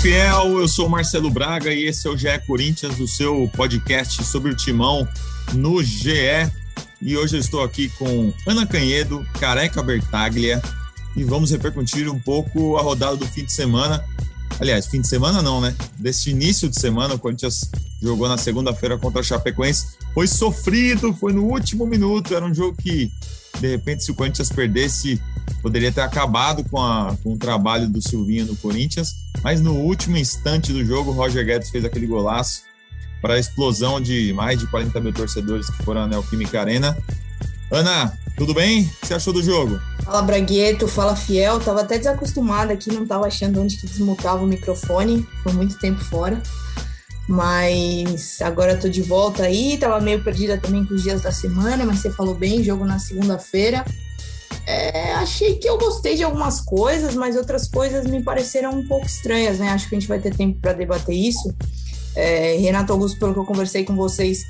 Fiel, eu sou Marcelo Braga e esse é o GE Corinthians, o seu podcast sobre o timão no GE. E hoje eu estou aqui com Ana Canhedo, Careca Bertaglia e vamos repercutir um pouco a rodada do fim de semana. Aliás, fim de semana não, né? Desse início de semana, o Corinthians jogou na segunda-feira contra a Chapecoense. Foi sofrido, foi no último minuto, era um jogo que, de repente, se o Corinthians perdesse, poderia ter acabado com, a, com o trabalho do Silvinho no Corinthians, mas no último instante do jogo, o Roger Guedes fez aquele golaço para a explosão de mais de 40 mil torcedores que foram à Neoquímica Arena. Ana, tudo bem? O que você achou do jogo? Fala Bragueto, fala Fiel. Tava até desacostumada aqui, não tava achando onde que desmutava o microfone. Foi muito tempo fora. Mas agora tô de volta aí. Tava meio perdida também com os dias da semana, mas você falou bem, jogo na segunda-feira. É, achei que eu gostei de algumas coisas, mas outras coisas me pareceram um pouco estranhas, né? Acho que a gente vai ter tempo para debater isso. É, Renato Augusto, pelo que eu conversei com vocês,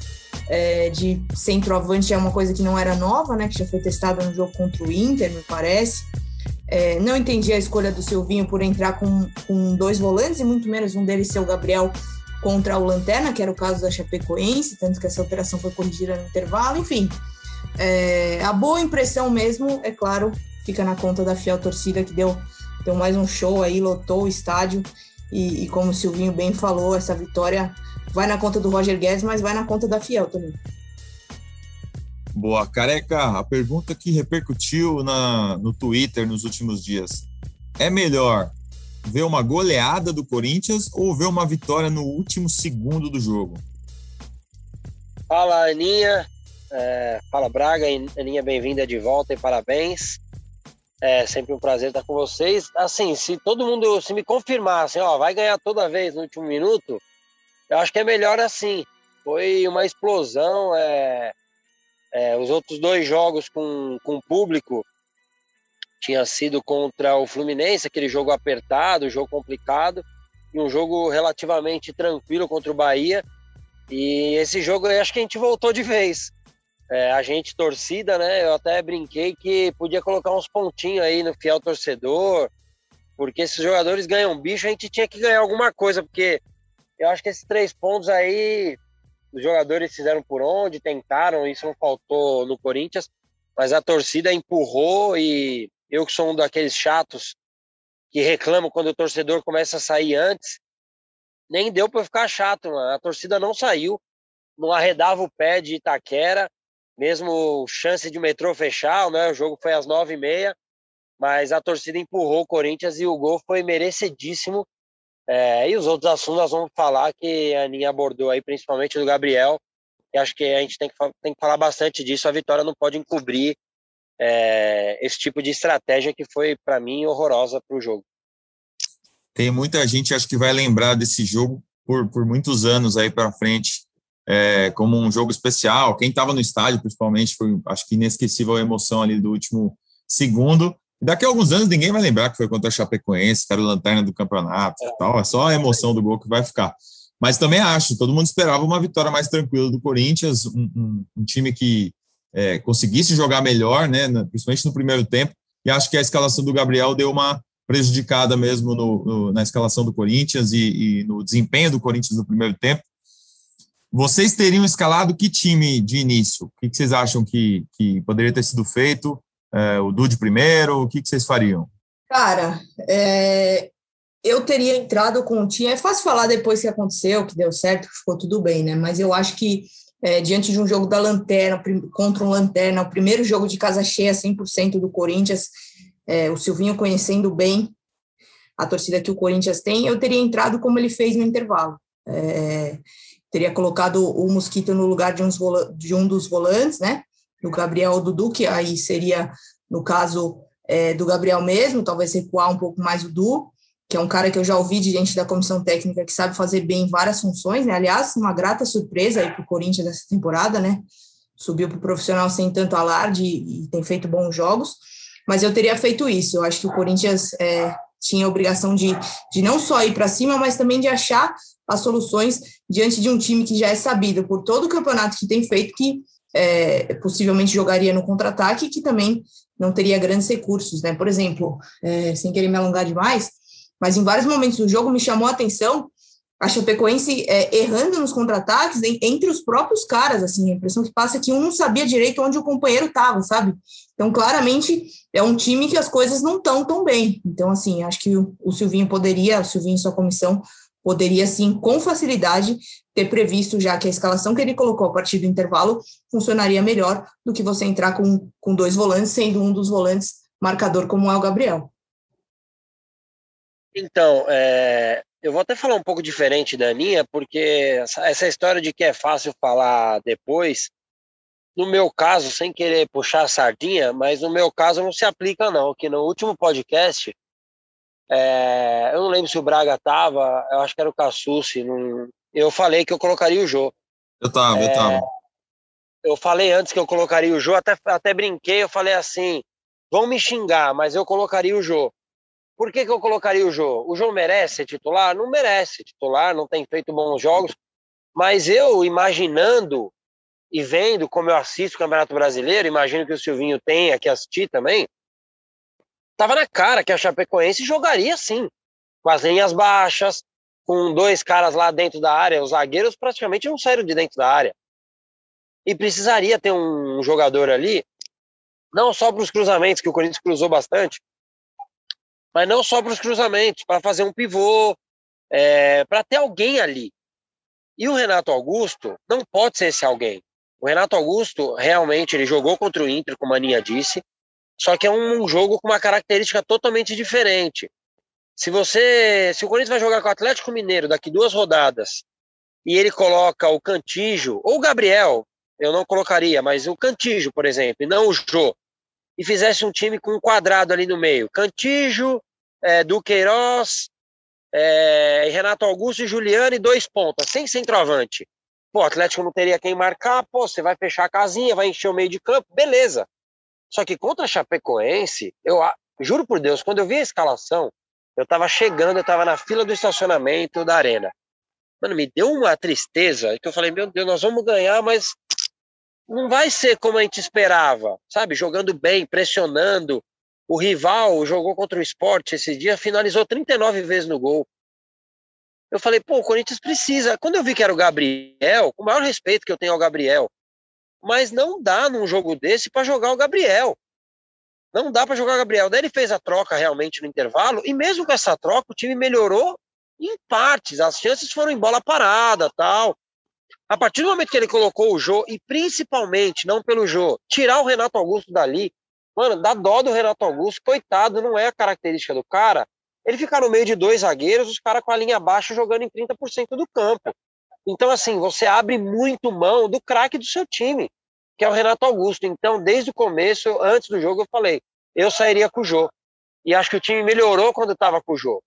é, de centroavante é uma coisa que não era nova, né? Que já foi testada no jogo contra o Inter, me parece. É, não entendi a escolha do Silvinho por entrar com, com dois volantes e muito menos um deles ser o Gabriel contra o Lanterna, que era o caso da Chapecoense, tanto que essa alteração foi corrigida no intervalo. Enfim, é, a boa impressão mesmo, é claro, fica na conta da fiel torcida que deu, deu mais um show aí, lotou o estádio. E, e, como o Silvinho bem falou, essa vitória vai na conta do Roger Guedes, mas vai na conta da Fiel também. Boa, careca, a pergunta que repercutiu na, no Twitter nos últimos dias. É melhor ver uma goleada do Corinthians ou ver uma vitória no último segundo do jogo? Fala, Aninha. É, fala Braga, Aninha, bem-vinda de volta e parabéns. É sempre um prazer estar com vocês. Assim, se todo mundo se me confirmasse, ó, vai ganhar toda vez no último minuto, eu acho que é melhor assim. Foi uma explosão. É, é, os outros dois jogos com, com público tinha sido contra o Fluminense, aquele jogo apertado, jogo complicado, e um jogo relativamente tranquilo contra o Bahia. E esse jogo eu acho que a gente voltou de vez é, a gente torcida, né? Eu até brinquei que podia colocar uns pontinhos aí no fiel torcedor, porque esses jogadores ganham bicho, a gente tinha que ganhar alguma coisa, porque eu acho que esses três pontos aí os jogadores fizeram por onde, tentaram, isso não faltou no Corinthians, mas a torcida empurrou e eu que sou um daqueles chatos que reclamam quando o torcedor começa a sair antes, nem deu para ficar chato, mano. a torcida não saiu, não arredava o pé de Itaquera, mesmo chance de metrô fechar, né? O jogo foi às nove e meia, mas a torcida empurrou o Corinthians e o gol foi merecidíssimo. É, e os outros assuntos nós vamos falar que a Aninha abordou aí, principalmente do Gabriel. E acho que a gente tem que, tem que falar bastante disso. A vitória não pode encobrir é, esse tipo de estratégia que foi, para mim, horrorosa para o jogo. Tem muita gente, acho que vai lembrar desse jogo por, por muitos anos aí para frente é, como um jogo especial. Quem estava no estádio, principalmente, foi, acho que, inesquecível a emoção ali do último segundo. Daqui a alguns anos ninguém vai lembrar que foi contra a Chapecoense, que era o lanterna do campeonato e tal. É só a emoção do gol que vai ficar. Mas também acho, todo mundo esperava uma vitória mais tranquila do Corinthians, um, um, um time que é, conseguisse jogar melhor, né, principalmente no primeiro tempo. E acho que a escalação do Gabriel deu uma prejudicada mesmo no, no, na escalação do Corinthians e, e, no desempenho do Corinthians no primeiro tempo. Vocês teriam escalado que time de início? O que vocês acham que, que poderia ter sido feito? É, o Dude primeiro? O que, que vocês fariam? Cara, é, eu teria entrado com o time. É fácil falar depois que aconteceu, que deu certo, que ficou tudo bem, né? Mas eu acho que é, diante de um jogo da Lanterna, contra um Lanterna, o primeiro jogo de casa cheia, 100% do Corinthians, é, o Silvinho conhecendo bem a torcida que o Corinthians tem, eu teria entrado como ele fez no intervalo. É, teria colocado o Mosquito no lugar de, de um dos volantes, né? Do Gabriel ou do Duque, aí seria, no caso é, do Gabriel mesmo, talvez recuar um pouco mais o Du, que é um cara que eu já ouvi de gente da comissão técnica que sabe fazer bem várias funções, né? Aliás, uma grata surpresa aí para o Corinthians nessa temporada, né? Subiu para o profissional sem tanto alarde e, e, tem feito bons jogos, mas eu teria feito isso. Eu acho que o Corinthians é, tinha a obrigação de, de não só ir para cima, mas também de achar as soluções diante de um time que já é sabido por todo o campeonato que tem feito que é, possivelmente jogaria no contra-ataque que também não teria grandes recursos, né? Por exemplo, é, sem querer me alongar demais, mas em vários momentos do jogo me chamou a atenção a Chapecoense é, errando nos contra-ataques entre os próprios caras, assim, a impressão que passa é que um não sabia direito onde o companheiro estava, sabe? Então, claramente, é um time que as coisas não estão tão bem. Então, assim, acho que o, Silvinho poderia, o Silvinho e sua comissão, poderia, sim, com facilidade, ter previsto já que a escalação que ele colocou a partir do intervalo funcionaria melhor do que você entrar com, com dois volantes, sendo um dos volantes marcador como é o Gabriel. Então, é, eu vou até falar um pouco diferente da Aninha, porque essa, essa história de que é fácil falar depois, no meu caso, sem querer puxar a sardinha, mas no meu caso não se aplica não, que no último podcast, é, eu não lembro se o Braga tava, eu acho que era o Cassucci, eu falei que eu colocaria o Jô. Eu tava, é, eu tava. Eu falei antes que eu colocaria o Jô, até, até brinquei, eu falei assim, vão me xingar, mas eu colocaria o Jô. Por que, que eu colocaria o Jô? O Jô merece ser titular? Não merece titular, não tem feito bons jogos. Mas eu, imaginando e vendo como eu assisto o Campeonato Brasileiro, imagino que o Silvinho tenha que assistir também, tava na cara que a Chapecoense jogaria sim, com as linhas baixas, com dois caras lá dentro da área, os zagueiros praticamente não saíram de dentro da área. E precisaria ter um jogador ali, não só para os cruzamentos, que o Corinthians cruzou bastante, mas não só para os cruzamentos, para fazer um pivô, é, para ter alguém ali. E o Renato Augusto não pode ser esse alguém. O Renato Augusto realmente ele jogou contra o Inter, como a Aninha disse, só que é um jogo com uma característica totalmente diferente. Se você, se o Corinthians vai jogar com o Atlético Mineiro daqui duas rodadas e ele coloca o Cantijo ou o Gabriel, eu não colocaria, mas o Cantijo, por exemplo, e não o Jô, e fizesse um time com um quadrado ali no meio. Cantijo, é, Duqueiroz, é, Renato Augusto e Juliano e dois pontas, sem centroavante. Pô, o Atlético não teria quem marcar, pô, você vai fechar a casinha, vai encher o meio de campo, beleza. Só que contra a Chapecoense, eu juro por Deus, quando eu vi a escalação, eu tava chegando, eu tava na fila do estacionamento da arena. Mano, me deu uma tristeza, que eu falei, meu Deus, nós vamos ganhar, mas não vai ser como a gente esperava, sabe? Jogando bem, pressionando. O rival jogou contra o esporte esse dia, finalizou 39 vezes no gol. Eu falei, pô, o Corinthians precisa. Quando eu vi que era o Gabriel, com o maior respeito que eu tenho ao Gabriel, mas não dá num jogo desse para jogar o Gabriel. Não dá para jogar o Gabriel. Daí ele fez a troca realmente no intervalo, e mesmo com essa troca, o time melhorou em partes. As chances foram em bola parada, tal. A partir do momento que ele colocou o Jô, e principalmente, não pelo Jô, tirar o Renato Augusto dali, mano, dá dó do Renato Augusto, coitado, não é a característica do cara. Ele ficar no meio de dois zagueiros, os caras com a linha baixa jogando em 30% do campo. Então, assim, você abre muito mão do craque do seu time, que é o Renato Augusto. Então, desde o começo, antes do jogo, eu falei, eu sairia com o Jô. E acho que o time melhorou quando estava com o Jô.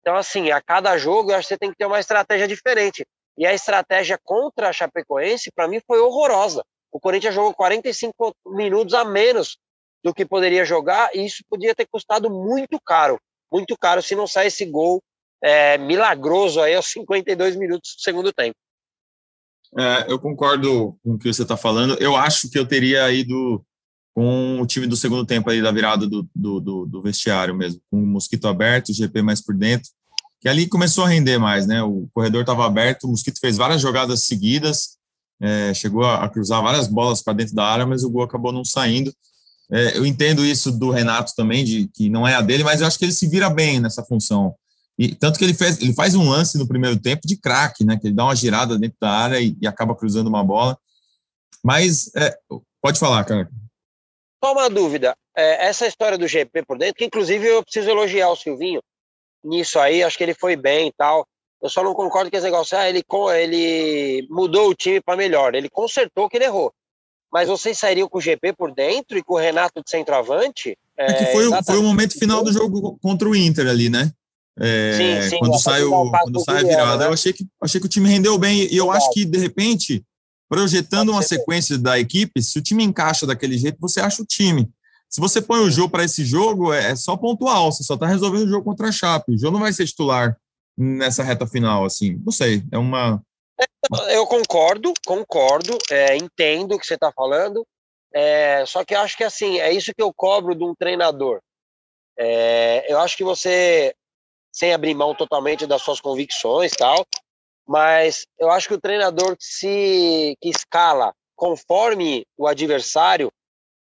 Então, assim, a cada jogo, eu acho que você tem que ter uma estratégia diferente. E a estratégia contra a Chapecoense, para mim, foi horrorosa. O Corinthians jogou 45 minutos a menos do que poderia jogar, e isso podia ter custado muito caro. Muito caro se não sair esse gol é, milagroso aí aos 52 minutos do segundo tempo. É, eu concordo com o que você está falando. Eu acho que eu teria ido com o time do segundo tempo aí da virada do, do, do, do vestiário mesmo, com o mosquito aberto, o GP mais por dentro que ali começou a render mais, né? O corredor estava aberto, o Mosquito fez várias jogadas seguidas, é, chegou a, a, cruzar várias bolas para dentro da área, mas o gol acabou não saindo. É, eu entendo isso do Renato também, de que não é a dele, mas eu acho que ele se vira bem nessa função. E tanto que ele fez, ele faz um lance no primeiro tempo de craque, né? Que ele dá uma girada dentro da área e, e acaba cruzando uma bola. Mas é, pode falar, cara. Só uma dúvida. É, essa história do GP por dentro, que inclusive eu preciso elogiar o Silvinho, nisso aí, acho que ele foi bem e tal. Eu só não concordo com esse negócio, ah, ele, ele mudou o time para melhor, ele consertou que ele errou. Mas vocês sairiam com o GP por dentro e com o Renato de centroavante? É, é que foi, foi o momento final do jogo contra o Inter ali, né? É, sim, sim, quando sai, o, quando sai a virada, né? eu achei que, achei que o time rendeu bem, e eu acho que, de repente, projetando uma sequência da equipe, se o time encaixa daquele jeito, você acha o time. Se você põe o jogo para esse jogo, é, é só pontual, você só está resolvendo o jogo contra a Chape. O jogo não vai ser titular nessa reta final, assim. Não sei, é uma. Eu concordo, concordo, é, entendo o que você está falando, é, só que eu acho que assim, é isso que eu cobro de um treinador. É, eu acho que você sem abrir mão totalmente das suas convicções tal. Mas eu acho que o treinador que se que escala conforme o adversário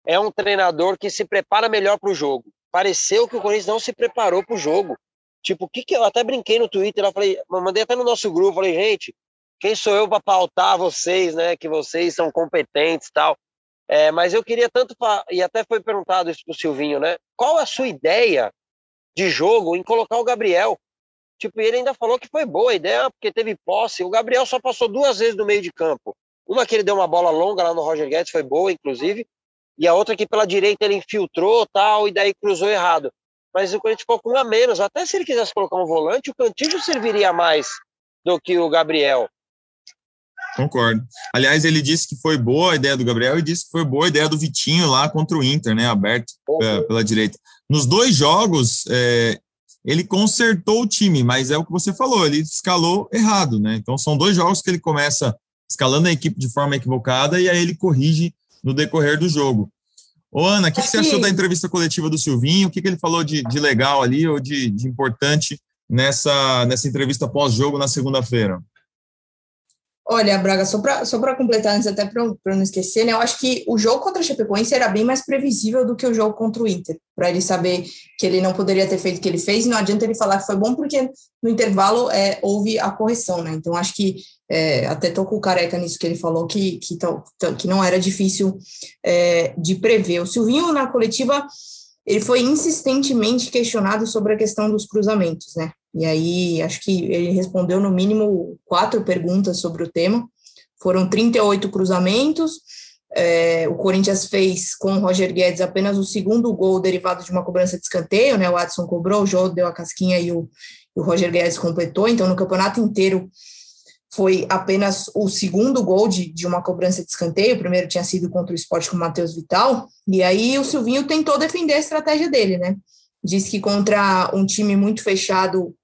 é um treinador que se prepara melhor para o jogo. Pareceu que o Corinthians não se preparou para o jogo. Tipo, o que que eu até brinquei no Twitter, eu falei, mandei até no nosso grupo, falei, gente, quem sou eu para pautar vocês, né? Que vocês são competentes, tal. É, mas eu queria tanto e até foi perguntado isso pro Silvinho, né? Qual a sua ideia de jogo em colocar o Gabriel? Tipo, ele ainda falou que foi boa a ideia, porque teve posse. O Gabriel só passou duas vezes no meio de campo. Uma que ele deu uma bola longa lá no Roger Guedes, foi boa, inclusive, e a outra que pela direita ele infiltrou tal, e daí cruzou errado. Mas o Corinthians ficou com um a menos. Até se ele quisesse colocar um volante, o Cantillo serviria mais do que o Gabriel. Concordo. Aliás, ele disse que foi boa a ideia do Gabriel e disse que foi boa a ideia do Vitinho lá contra o Inter, né? Aberto uhum. pela direita. Nos dois jogos, é, ele consertou o time, mas é o que você falou, ele escalou errado, né? Então são dois jogos que ele começa escalando a equipe de forma equivocada e aí ele corrige no decorrer do jogo. Ô, Ana, o que, que, você achou da entrevista coletiva do Silvinho? O que, que ele falou de, de legal ali ou de, de importante nessa, nessa entrevista pós-jogo na segunda-feira? Olha, Braga, só para completar antes, até para não esquecer, né? Eu acho que o jogo contra a Chapecoense era bem mais previsível do que o jogo contra o Inter, para ele saber que ele não poderia ter feito o que ele fez, não adianta ele falar que foi bom, porque no intervalo é, houve a correção, né? Então, acho que é, até tô com o careca nisso que ele falou, que, que, que não era difícil é, de prever. O Silvinho, na coletiva, ele foi insistentemente questionado sobre a questão dos cruzamentos, né? E aí, acho que ele respondeu no mínimo quatro perguntas sobre o tema. Foram 38 cruzamentos. É, o Corinthians fez com o Roger Guedes apenas o segundo gol derivado de uma cobrança de escanteio, né? O Adson cobrou, o Jô deu a casquinha e o, o Roger Guedes completou. Então, no campeonato inteiro, foi apenas o segundo gol de, de uma cobrança de escanteio. O primeiro tinha sido contra o esporte com o Matheus Vital. E aí o Silvinho tentou defender a estratégia dele, né? Diz que contra um time muito fechado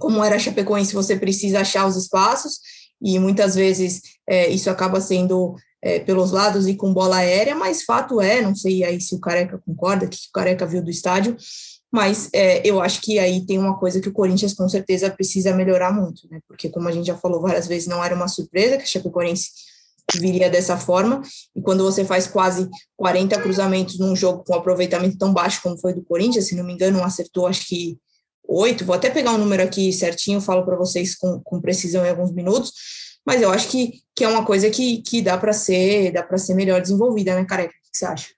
como era Chapecoense, você precisa achar os espaços, e muitas vezes é, isso acaba sendo é, pelos lados e com bola aérea, mas fato é, não sei aí se o Careca concorda, que o Careca viu do estádio, mas é, eu acho que aí tem uma coisa que o Corinthians com certeza precisa melhorar muito, né? Porque como a gente já falou várias vezes, não era uma surpresa que a Chapecoense viria dessa forma, e quando você faz quase 40 cruzamentos num jogo com aproveitamento tão baixo como foi do Corinthians, se não me engano, acertou acho que oito, vou até pegar um número aqui certinho, falo para vocês com, com precisão em alguns minutos, mas eu acho que, que é uma coisa que, que dá para ser dá para ser melhor desenvolvida, né, Careca? O que você acha?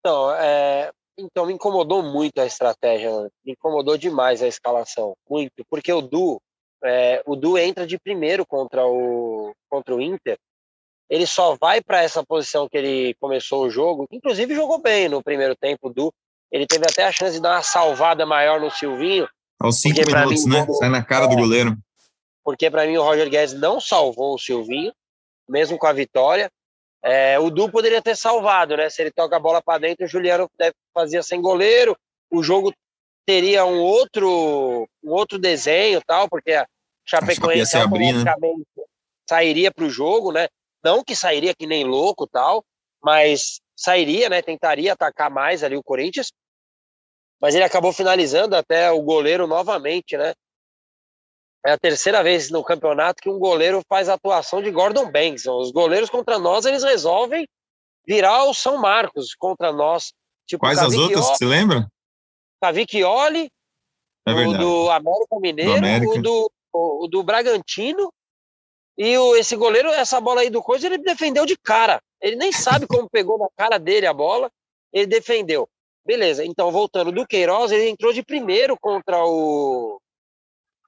Então, é, então me incomodou muito a estratégia, né? me incomodou demais a escalação, muito, porque o Du, é, o Du entra de primeiro contra o contra o Inter, ele só vai para essa posição que ele começou o jogo, inclusive jogou bem no primeiro tempo, o Du, ele teve até a chance de dar uma salvada maior no Silvinho. Aos cinco minutos, mim, né? Sai na cara do goleiro. Porque para mim o Roger Guedes não salvou o Silvinho, mesmo com a vitória. É, o Du poderia ter salvado, né? Se ele toca a bola para dentro, o Juliano deve, fazia sem goleiro. O jogo teria um outro, um outro desenho, tal, porque a Chapecoense abrir, né? sairia para o jogo, né? Não que sairia que nem louco, tal, mas sairia, né? Tentaria atacar mais ali o Corinthians mas ele acabou finalizando até o goleiro novamente, né? É a terceira vez no campeonato que um goleiro faz a atuação de Gordon Banks. Os goleiros contra nós, eles resolvem virar o São Marcos contra nós. Tipo, Quais as outras, você lembra? Cavicchioli, é o do América Mineiro, do América. O, do, o, do Bragantino. E o, esse goleiro, essa bola aí do Coisa, ele defendeu de cara. Ele nem sabe como pegou na cara dele a bola, ele defendeu. Beleza, então voltando do Queiroz, ele entrou de primeiro contra o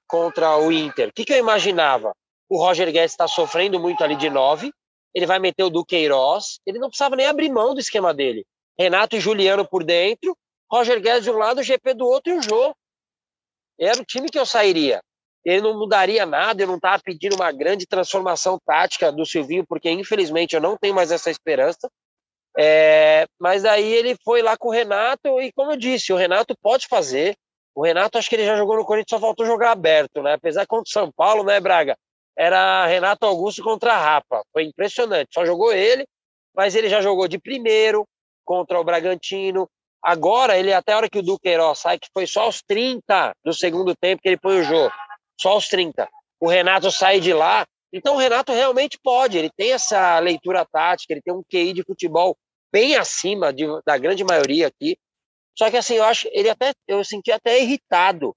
contra o Inter. O que, que eu imaginava? O Roger Guedes está sofrendo muito ali de nove, ele vai meter o Duqueiroz, ele não precisava nem abrir mão do esquema dele. Renato e Juliano por dentro, Roger Guedes de um lado, o GP do outro e o Jô. Era o time que eu sairia. Ele não mudaria nada, eu não estava pedindo uma grande transformação tática do Silvinho, porque infelizmente eu não tenho mais essa esperança. É, mas aí ele foi lá com o Renato e, como eu disse, o Renato pode fazer. O Renato, acho que ele já jogou no Corinthians, só faltou jogar aberto, né? Apesar contra o São Paulo, né, Braga? Era Renato Augusto contra a Rapa. Foi impressionante. Só jogou ele, mas ele já jogou de primeiro contra o Bragantino. Agora, ele até a hora que o Duqueiroz sai, que foi só aos 30 do segundo tempo que ele põe o jogo. Só aos 30. O Renato sai de lá. Então o Renato realmente pode, ele tem essa leitura tática, ele tem um QI de futebol bem acima de, da grande maioria aqui. Só que assim, eu acho, ele até, eu senti até irritado.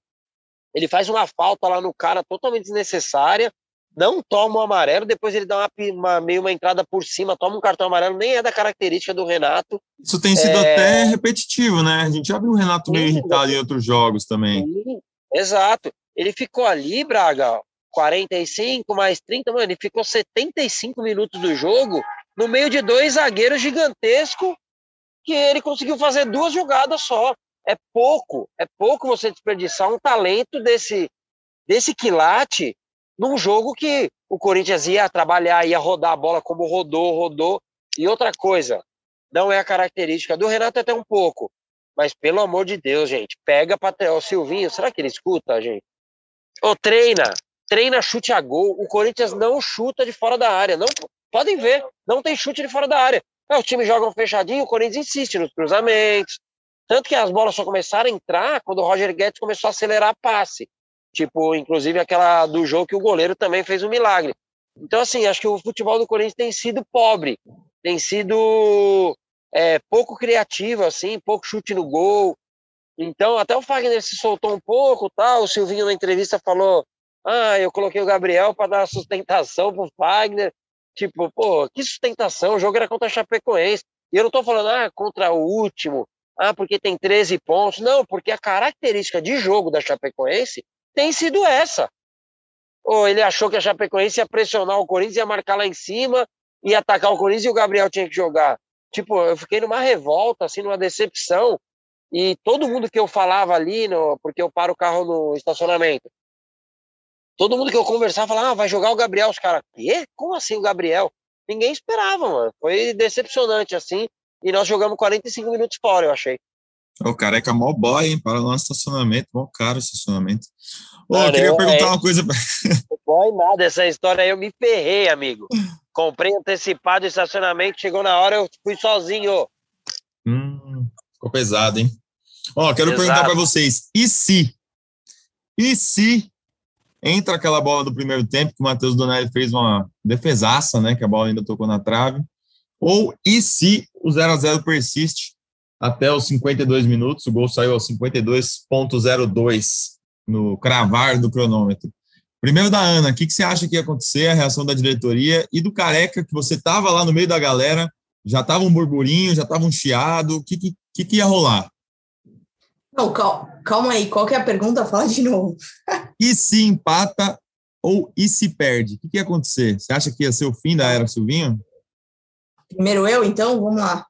Ele faz uma falta lá no cara totalmente desnecessária, não toma o amarelo, depois ele dá uma, uma, meio uma entrada por cima, toma um cartão amarelo, nem é da característica do Renato. Isso tem sido é... até repetitivo, né? A gente já viu o Renato meio irritado em outros jogos também. Sim, exato. Ele ficou ali, Braga, 45 mais 30, mano, ele ficou 75 minutos do jogo no meio de dois zagueiros gigantescos que ele conseguiu fazer duas jogadas só. É pouco, é pouco você desperdiçar um talento desse, desse quilate num jogo que o Corinthians ia trabalhar, ia rodar a bola como rodou, rodou. E outra coisa, não é a característica do Renato até um pouco, mas pelo amor de Deus, gente, pega para o Silvinho, será que ele escuta, gente? Ou treina, treina chute a gol. O Corinthians não chuta de fora da área, não podem ver, não tem chute de fora da área. É, os times jogam fechadinho, o Corinthians insiste nos cruzamentos. Tanto que as bolas só começaram a entrar quando o Roger Guedes começou a acelerar passe. Tipo, inclusive aquela do jogo que o goleiro também fez um milagre. Então, assim, acho que o futebol do Corinthians tem sido pobre, tem sido é, pouco criativo, assim, pouco chute no gol. Então, até o Fagner se soltou um pouco, tal. O Silvinho na entrevista falou: Ah, eu coloquei o Gabriel para dar sustentação pro Fagner. Tipo, pô, que sustentação? O jogo era contra a Chapecoense. E eu não tô falando, ah, contra o último, ah, porque tem 13 pontos. Não, porque a característica de jogo da Chapecoense tem sido essa. Ou ele achou que a Chapecoense ia pressionar o Corinthians, ia marcar lá em cima, ia atacar o Corinthians e o Gabriel tinha que jogar. Tipo, eu fiquei numa revolta, assim, numa decepção. E todo mundo que eu falava ali, no, porque eu paro o carro no estacionamento, todo mundo que eu conversava falava, ah, vai jogar o Gabriel. Os caras, quê? Como assim o Gabriel? Ninguém esperava, mano. Foi decepcionante, assim. E nós jogamos 45 minutos fora, eu achei. O careca é mó boy, hein? Para lá no estacionamento, mó caro o estacionamento. Ô, eu queria eu, perguntar é, uma coisa. Boy nada, essa história aí eu me ferrei, amigo. Comprei antecipado o estacionamento, chegou na hora, eu fui sozinho. Hum, ficou pesado, hein? Ó, quero Exato. perguntar para vocês, e se? E se entra aquela bola do primeiro tempo, que o Matheus Donelli fez uma defesaça, né? Que a bola ainda tocou na trave. Ou e se o 0 a 0 persiste até os 52 minutos, o gol saiu aos 52.02 no cravar do cronômetro. Primeiro da Ana, o que, que você acha que ia acontecer, a reação da diretoria e do Careca, que você estava lá no meio da galera, já estava um burburinho, já estava um chiado, o que, que, que ia rolar? Não, calma, calma aí, qual que é a pergunta? Fala de novo. e se empata ou e se perde? O que, que ia acontecer? Você acha que ia ser o fim da era Silvinho? Primeiro eu, então, vamos lá.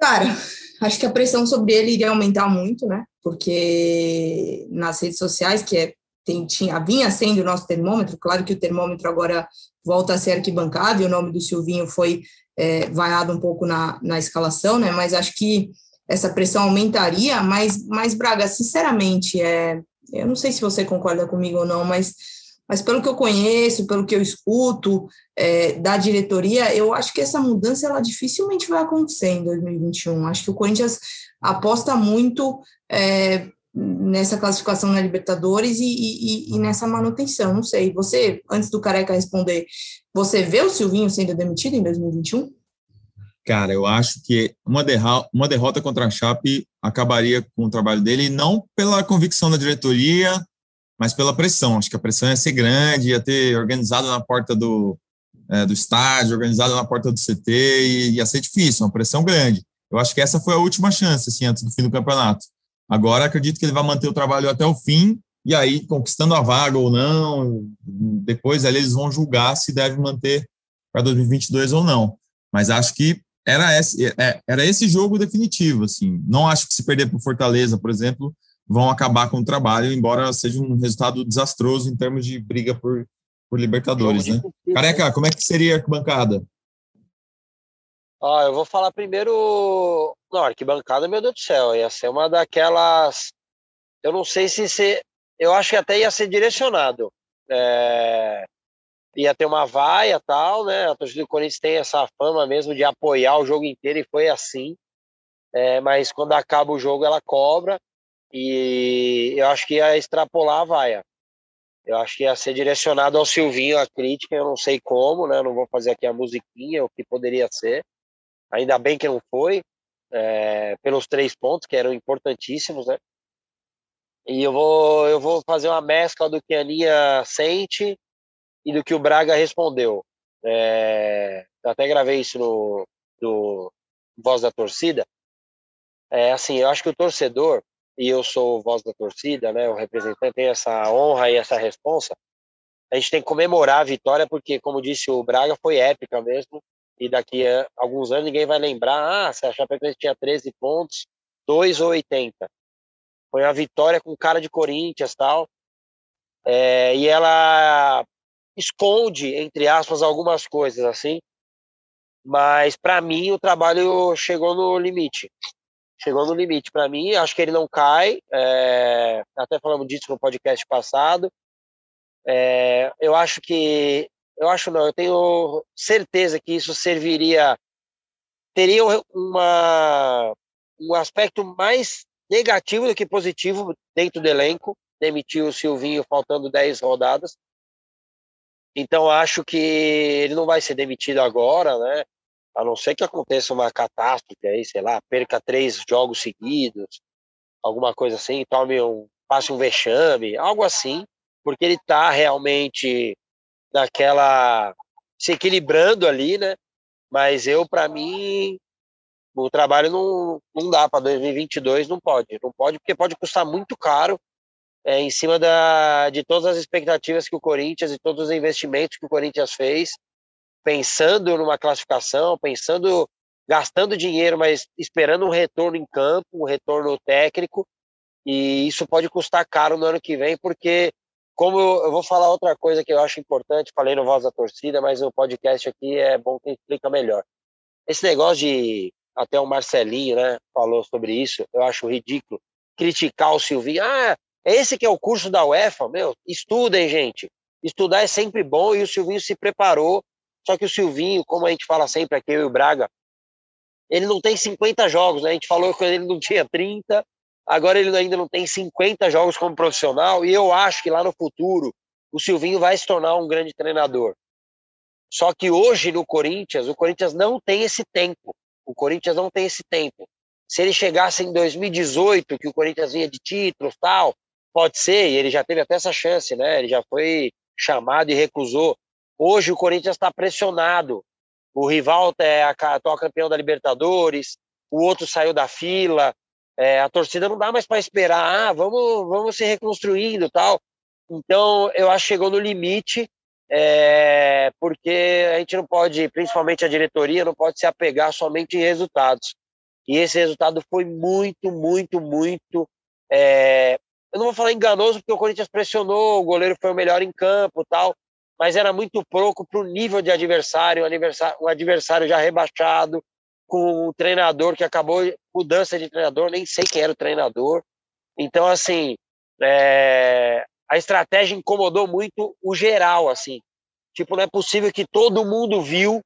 Cara, acho que a pressão sobre ele iria aumentar muito, né? Porque nas redes sociais, que é, tem, tinha, vinha sendo o nosso termômetro, claro que o termômetro agora volta a ser arquibancado e o nome do Silvinho foi é, vaiado um pouco na, na escalação, né? Mas acho que essa pressão aumentaria, mas, mas Braga, sinceramente, é, eu não sei se você concorda comigo ou não, mas mas pelo que eu conheço, pelo que eu escuto é, da diretoria, eu acho que essa mudança ela dificilmente vai acontecer em 2021. Acho que o Corinthians aposta muito é, nessa classificação na Libertadores e, e, e, nessa manutenção. Não sei, você, antes do Careca responder, você vê o Silvinho sendo demitido em 2021? Cara, eu acho que uma, derra uma derrota contra a Chape acabaria com o trabalho dele, não pela convicção da diretoria, mas pela pressão. Acho que a pressão ia ser grande, ia ter organizado na porta do, é, do estádio, organizado na porta do CT, e ia ser difícil, uma pressão grande. Eu acho que essa foi a última chance, assim, antes do fim do campeonato. Agora, acredito que ele vai manter o trabalho até o fim, e aí, conquistando a vaga ou não, depois ali eles vão julgar se deve manter para 2022 ou não. Mas acho que era esse, é, era esse jogo definitivo, assim. Não acho que se perder para o Fortaleza, por exemplo, vão acabar com o trabalho, embora seja um resultado desastroso em termos de briga por, por Libertadores, né? Careca, como é que seria a arquibancada? Ah, eu vou falar primeiro. Não, arquibancada, meu Deus do céu, ia ser uma daquelas. Eu não sei se ser. Eu acho que até ia ser direcionado. É... Ia ter uma vaia tal, né? A torcida do Corinthians tem essa fama mesmo de apoiar o jogo inteiro e foi assim. é, mas quando acaba o jogo ela cobra e eu acho que ia extrapolar a vaia. Eu acho que ia ser direcionado ao Silvinho a crítica, eu não sei como, né? Não vou fazer aqui a musiquinha, o que poderia ser. Ainda bem que não foi, é, pelos três pontos, que eram importantíssimos, né? E eu vou, eu vou fazer uma mescla do que a Aninha sente e do que o Braga respondeu. É, até gravei isso no, no Voz da Torcida. É, assim, eu acho que o torcedor, e eu sou voz da torcida, né, o representante tem essa honra e essa responsa, a gente tem que comemorar a vitória, porque, como disse o Braga, foi épica mesmo, e daqui a alguns anos ninguém vai lembrar, ah, se a Chapecoense tinha 13 pontos, 2 ou 80. Foi uma vitória com cara de Corinthians tal, é, e ela esconde, entre aspas, algumas coisas, assim, mas para mim o trabalho chegou no limite chegou no limite para mim. Acho que ele não cai. É, até falamos disso no podcast passado. É, eu acho que, eu acho não, eu tenho certeza que isso serviria, teria uma um aspecto mais negativo do que positivo dentro do elenco. Demitiu o Silvinho faltando 10 rodadas. Então acho que ele não vai ser demitido agora, né? a não ser que aconteça uma catástrofe aí, sei lá, perca três jogos seguidos, alguma coisa assim, tome um, passe um vexame, algo assim, porque ele está realmente naquela se equilibrando ali, né? Mas eu, para mim, o trabalho não, não dá para 2022, não pode, não pode, porque pode custar muito caro é, em cima da, de todas as expectativas que o Corinthians e todos os investimentos que o Corinthians fez pensando numa classificação, pensando, gastando dinheiro, mas esperando um retorno em campo, um retorno técnico, e isso pode custar caro no ano que vem, porque, como eu, vou falar outra coisa que eu acho importante, falei no Voz da Torcida, mas o podcast aqui é bom que explica melhor. Esse negócio de, até o Marcelinho, né, falou sobre isso, eu acho ridículo, criticar o Silvinho, ah, esse que é o curso da UEFA, meu, estudem, gente. Estudar é sempre bom e o Silvinho se preparou só que o Silvinho, como a gente fala sempre aqui, eu e o Braga, ele não tem 50 jogos, né? A gente falou que ele não tinha 30, agora ele ainda não tem 50 jogos como profissional, e eu acho que lá no futuro o Silvinho vai se tornar um grande treinador. Só que hoje no Corinthians, o Corinthians não tem esse tempo. O Corinthians não tem esse tempo. Se ele chegasse em 2018, que o Corinthians vinha de títulos tal, pode ser, e ele já teve até essa chance, né? Ele já foi chamado e recusou. Hoje o Corinthians está pressionado. O rival é atual campeão da Libertadores, o outro saiu da fila. É, a torcida não dá mais para esperar. Ah, vamos, vamos se reconstruindo tal. Então eu acho que chegou no limite, é, porque a gente não pode, principalmente a diretoria, não pode se apegar somente em resultados. E esse resultado foi muito, muito, muito. É, eu não vou falar enganoso, porque o Corinthians pressionou, o goleiro foi o melhor em campo tal mas era muito pouco para o nível de adversário, um adversário já rebaixado, com um treinador que acabou mudança de treinador, nem sei quem era o treinador. Então, assim, é, a estratégia incomodou muito o geral, assim. Tipo, não é possível que todo mundo viu,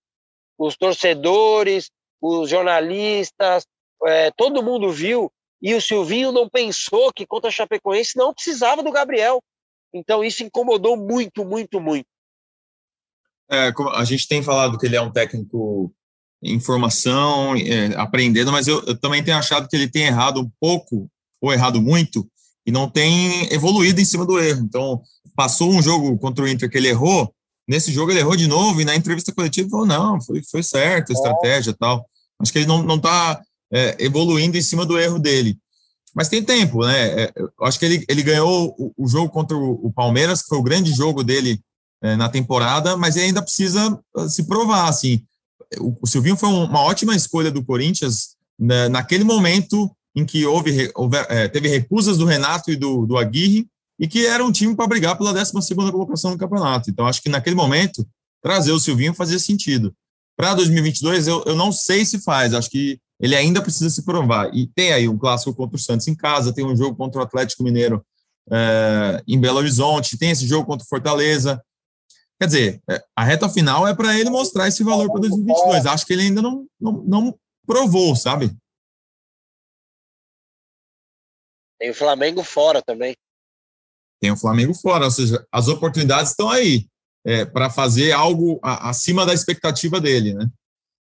os torcedores, os jornalistas, é, todo mundo viu, e o Silvinho não pensou que contra a Chapecoense não precisava do Gabriel. Então, isso incomodou muito, muito, muito. É, a gente tem falado que ele é um técnico em formação, é, aprendendo, mas eu, eu, também tenho achado que ele tem errado um pouco, ou errado muito, e não tem evoluído em cima do erro. Então, passou um jogo contra o Inter que ele errou, nesse jogo ele errou de novo, e na entrevista coletiva falou, não, foi, foi certo a estratégia e tal. Acho que ele não está é, evoluindo em cima do erro dele. Mas tem tempo, né? É, eu acho que ele, ele ganhou o, o jogo contra o, o Palmeiras, que foi o grande jogo dele é, na temporada, mas ele ainda precisa ah, se provar, assim. O, Silvinho foi uma ótima escolha do Corinthians né, naquele momento em que houve, houve é, teve recusas do Renato e do, do Aguirre, e que era um time para brigar pela 12 colocação no campeonato. Então, acho que naquele momento, trazer o Silvinho fazia sentido. Para 2022, eu, eu não sei se faz, acho que ele ainda precisa se provar. E tem aí um clássico contra o Santos em casa, tem um jogo contra o Atlético Mineiro é, em Belo Horizonte, tem esse jogo contra o Fortaleza. Quer dizer, é, a reta final é para ele mostrar esse valor para 2022. Acho que ele ainda não, não, não provou, sabe? Tem o Flamengo fora também. Tem o Flamengo fora, ou seja, as oportunidades estão aí é, para fazer algo a, acima da expectativa dele, né?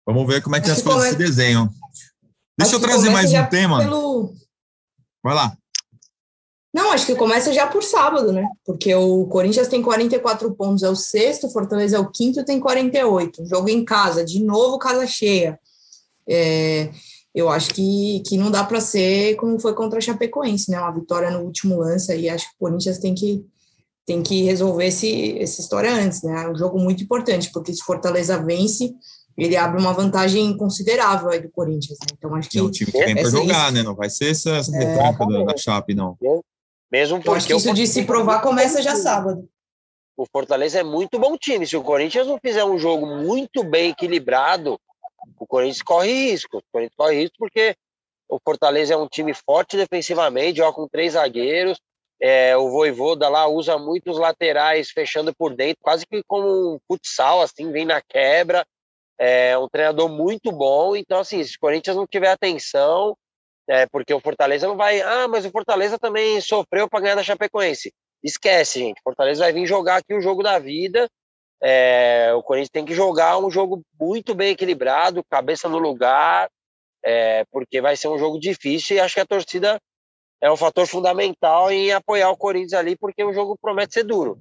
Vamos ver como é que Acho as que coisas começa... se desenham. Deixa eu trazer mais um tema. Pelo... Vai lá. Não, acho que começa já por sábado, né? Porque o Corinthians tem 44 pontos, é o sexto, Fortaleza é o quinto, tem 48. Jogo em casa, de novo casa cheia. É, eu acho que, que não dá para ser como foi contra a Chapecoense, né? Uma vitória no último lance aí, acho que o Corinthians tem que tem que resolver esse, essa história antes, né? É um jogo muito importante, porque se Fortaleza vence, ele abre uma vantagem considerável aí do Corinthians, né? Então acho que. É o time que vem para jogar, isso. né? Não vai ser essa, essa é, da, da Chape, não. Mesmo porque. Eu acho que isso de se provar começa já sábado. O Fortaleza é muito bom time. Se o Corinthians não fizer um jogo muito bem equilibrado, o Corinthians corre risco. O Corinthians corre risco porque o Fortaleza é um time forte defensivamente, joga com três zagueiros. É, o Voivoda lá usa muitos laterais fechando por dentro, quase que como um futsal, assim, vem na quebra. É um treinador muito bom. Então, assim, se o Corinthians não tiver atenção, é, porque o Fortaleza não vai. Ah, mas o Fortaleza também sofreu para ganhar da Chapecoense. Esquece, gente. O Fortaleza vai vir jogar aqui o jogo da vida. É, o Corinthians tem que jogar um jogo muito bem equilibrado, cabeça no lugar, é, porque vai ser um jogo difícil e acho que a torcida é um fator fundamental em apoiar o Corinthians ali, porque o jogo promete ser duro.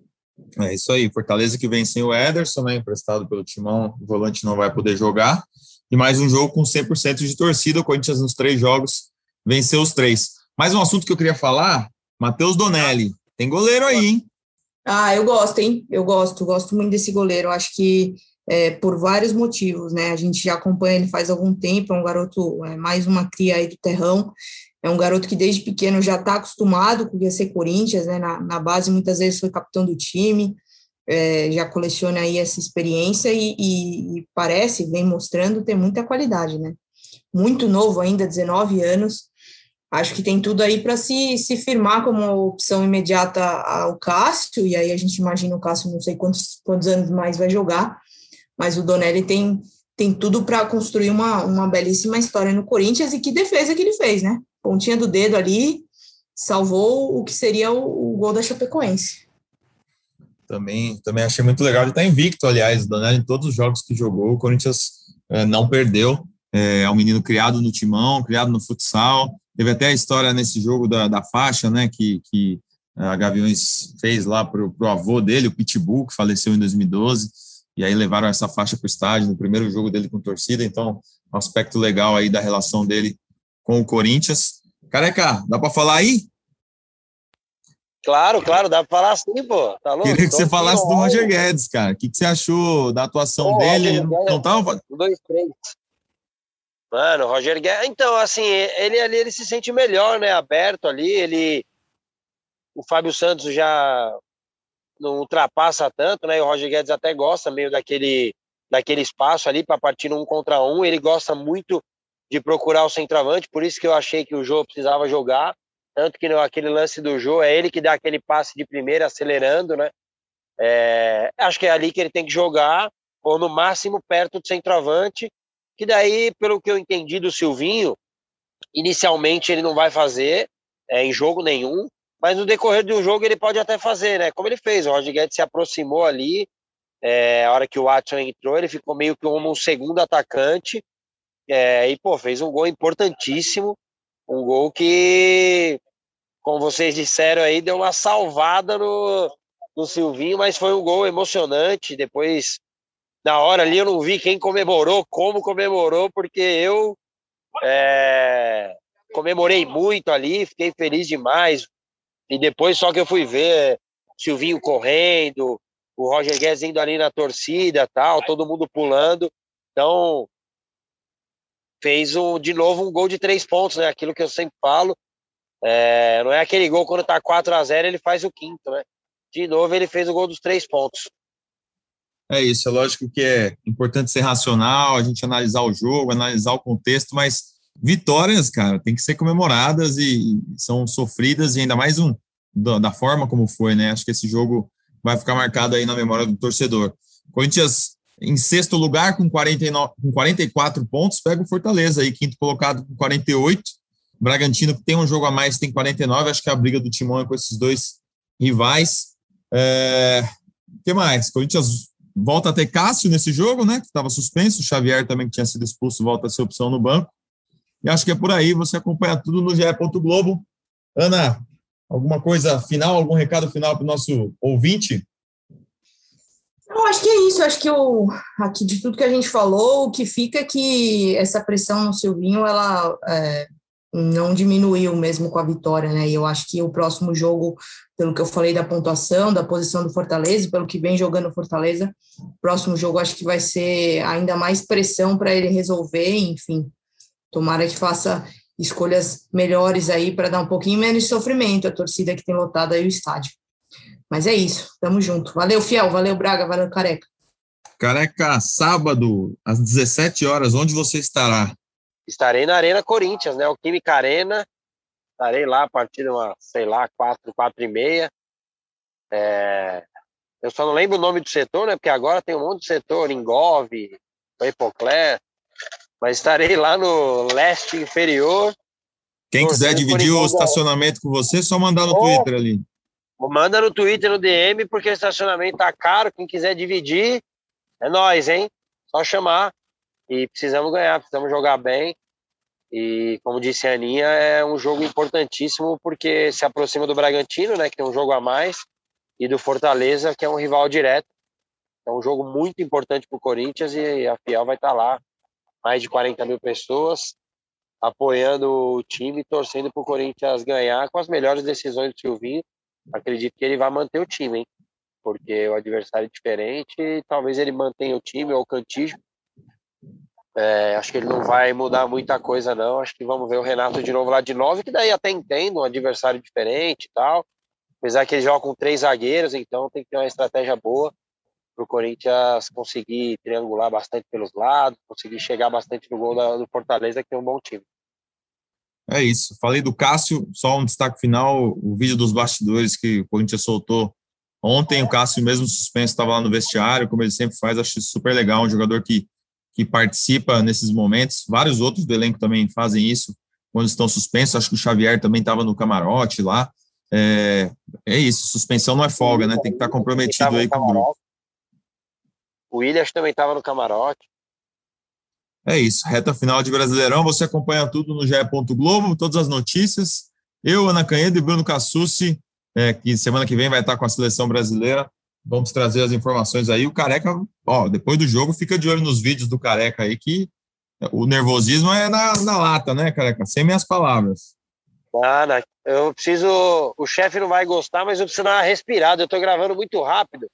É isso aí, Fortaleza que vem sem o Ederson, né, emprestado pelo Timão, o volante não vai poder jogar, e mais um jogo com 100% de torcida, o Corinthians nos três jogos venceu os três. Mais um assunto que eu queria falar, Matheus Donelli, tem goleiro aí, hein? Ah, eu gosto, hein? Eu gosto, gosto muito desse goleiro. Acho que é, por vários motivos, né? A gente já acompanha ele faz algum tempo, é um garoto, é, mais uma cria aí do terrão. É um garoto que desde pequeno já está acostumado com o ser Corinthians, né? Na, na, base, muitas vezes foi capitão do time, é, já coleciona aí essa experiência e, e, e, parece, vem mostrando ter muita qualidade, né? Muito novo ainda, 19 anos. Acho que tem tudo aí para se, se firmar como opção imediata ao Cássio, e aí a gente imagina o Cássio, não sei quantos, quantos anos mais vai jogar, mas o Donelli tem, tem tudo para construir uma, uma belíssima história no Corinthians, e que defesa que ele fez, né? pontinha do dedo ali, salvou o que seria o, o gol da Chapecoense. Também, também achei muito legal. Ele está invicto, aliás, o Danelli, em todos os jogos que jogou, o Corinthians é, não perdeu. É, é, um menino criado no timão, criado no futsal. Teve até a história nesse jogo da, da faixa, né, que, que a Gaviões fez lá para o avô dele, o Pitbull, que faleceu em 2012. E aí levaram essa faixa para o estádio no primeiro jogo dele com torcida. Então, um aspecto legal aí da relação dele com o Corinthians. Careca, dá para falar aí? Claro, claro, dá para falar sim, pô. Tá louco? Queria que você falasse do Roger Guedes, cara. O que, que você achou da atuação dele? Não tava... Dois, três. Mano, Roger Guedes. Então, assim, ele ali ele se sente melhor, né? Aberto ali. Ele. O Fábio Santos já não ultrapassa tanto, né? E o Roger Guedes até gosta meio daquele, daquele espaço ali para partir um contra um. Ele gosta muito de procurar o centroavante, por isso que eu achei que o Jô precisava jogar, tanto que aquele lance do Jô é ele que dá aquele passe de primeira acelerando, né? É, acho que é ali que ele tem que jogar, ou no máximo perto do centroavante, que daí, pelo que eu entendi do Silvinho, inicialmente ele não vai fazer é, em jogo nenhum, mas no decorrer do jogo ele pode até fazer, né? Como ele fez, o Roger Guedes se aproximou ali, é, a hora que o Watson entrou, ele ficou meio que como um segundo atacante, é, e, pô, fez um gol importantíssimo, um gol que, como vocês disseram aí, deu uma salvada no, no Silvinho, mas foi um gol emocionante. Depois, na hora ali, eu não vi quem comemorou, como comemorou, porque eu é, comemorei muito ali, fiquei feliz demais. E depois só que eu fui ver Silvinho correndo, o Roger Guedes indo ali na torcida, tal, todo mundo pulando. Então, fez o, de novo um gol de três pontos, né? Aquilo que eu sempre falo. É, não é aquele gol quando tá 4 a 0 ele faz o quinto, né? De novo ele fez o gol dos três pontos. É isso, é lógico que é importante ser racional, a gente analisar o jogo, analisar o contexto, mas vitórias, cara, tem que ser comemoradas e são sofridas e ainda mais um da, forma como foi, né? Acho que esse jogo vai ficar marcado aí na memória do torcedor. Corinthians em sexto lugar, com, 49, com 44 pontos, pega o Fortaleza aí, quinto colocado com 48. Bragantino, que tem um jogo a mais, tem 49. Acho que a briga do Timão é com esses dois rivais. É... O que mais? Corinthians volta a ter Cássio nesse jogo, né? Que estava suspenso. O Xavier também, que tinha sido expulso, volta a ser opção no banco. E acho que é por aí. Você acompanha tudo no GE. Globo. Ana, alguma coisa final, algum recado final para o nosso ouvinte? Eu acho que é isso. Eu acho que o, aqui de tudo que a gente falou, o que fica é que essa pressão no Silvinho, ela é, não diminuiu mesmo com a vitória, né? E eu acho que o próximo jogo, pelo que eu falei da pontuação, da posição do Fortaleza, pelo que vem jogando o Fortaleza, próximo jogo acho que vai ser ainda mais pressão para ele resolver, enfim. Tomara que faça escolhas melhores aí para dar um pouquinho menos de sofrimento a torcida que tem lotado aí o estádio. Mas é isso, tamo junto. Valeu, Fiel, valeu, Braga, valeu, Careca. Careca, sábado, às 17 horas, onde você estará? Estarei na Arena Corinthians, né? O Química Arena. Estarei lá a partir de uma, sei lá, quatro, quatro e meia. É... Eu só não lembro o nome do setor, né? Porque agora tem um monte de setor, Engov, Epocler. Mas estarei lá no leste inferior. Quem quiser dividir o estacionamento com você, é só mandar no oh, Twitter ali. Manda no Twitter, no DM, porque o estacionamento tá caro. Quem quiser dividir, é nós, hein? Só chamar. E precisamos ganhar, precisamos jogar bem. E como disse a Aninha, é um jogo importantíssimo porque se aproxima do Bragantino, né, que tem um jogo a mais, e do Fortaleza, que é um rival direto. É um jogo muito importante para o Corinthians e a Fiel vai estar tá lá, mais de 40 mil pessoas, apoiando o time, torcendo para o Corinthians ganhar com as melhores decisões do Silvinho acredito que ele vai manter o time, hein? Porque o adversário é diferente, talvez ele mantenha o time ou o Cantijo. É, acho que ele não vai mudar muita coisa, não. Acho que vamos ver o Renato de novo lá de novo, que daí até entendo, um adversário diferente e tal. Apesar que ele joga com três zagueiros, então tem que ter uma estratégia boa para o Corinthians conseguir triangular bastante pelos lados, conseguir chegar bastante no gol da, do Fortaleza, que tem um bom time. É isso. Falei do Cássio, só um destaque final: o vídeo dos bastidores que o Corinthians soltou ontem. O Cássio, mesmo suspenso, estava lá no vestiário, como ele sempre faz. Acho super legal. Um jogador que, que participa nesses momentos. Vários outros do elenco também fazem isso quando estão suspensos. Acho que o Xavier também estava no camarote lá. É, é isso. Suspensão não é folga, né? Tem que estar tá comprometido aí com o grupo. O Williams também estava no camarote. É isso, reta final de Brasileirão. Você acompanha tudo no GE. Globo, todas as notícias. Eu, Ana Canhedo e Bruno Cassucci, é, que semana que vem vai estar com a seleção brasileira. Vamos trazer as informações aí. O Careca, ó, depois do jogo, fica de olho nos vídeos do Careca aí, que o nervosismo é na, na lata, né, Careca? Sem minhas palavras. Nada, eu preciso. O chefe não vai gostar, mas eu preciso dar uma respirada. Eu tô gravando muito rápido.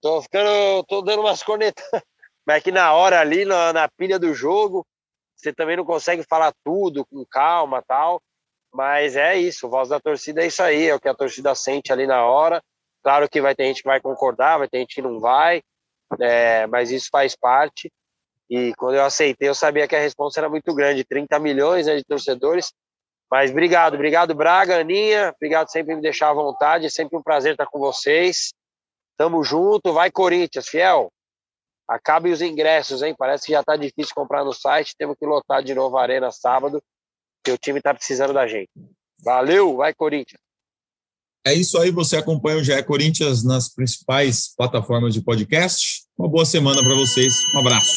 Tô ficando. tô dando umas cornetas mas que na hora ali, na, na pilha do jogo, você também não consegue falar tudo com calma tal. Mas é isso, voz da torcida é isso aí, é o que a torcida sente ali na hora. Claro que vai ter gente que vai concordar, vai ter gente que não vai, é, mas isso faz parte. E quando eu aceitei, eu sabia que a resposta era muito grande 30 milhões né, de torcedores. Mas obrigado, obrigado, Braga, Aninha, obrigado sempre me deixar à vontade, é sempre um prazer estar com vocês. Tamo junto, vai Corinthians, fiel. Acabe os ingressos, hein? Parece que já está difícil comprar no site. Temos que lotar de novo a Arena sábado, que o time está precisando da gente. Valeu, vai Corinthians! É isso aí, você acompanha o GE Corinthians nas principais plataformas de podcast. Uma boa semana para vocês. Um abraço.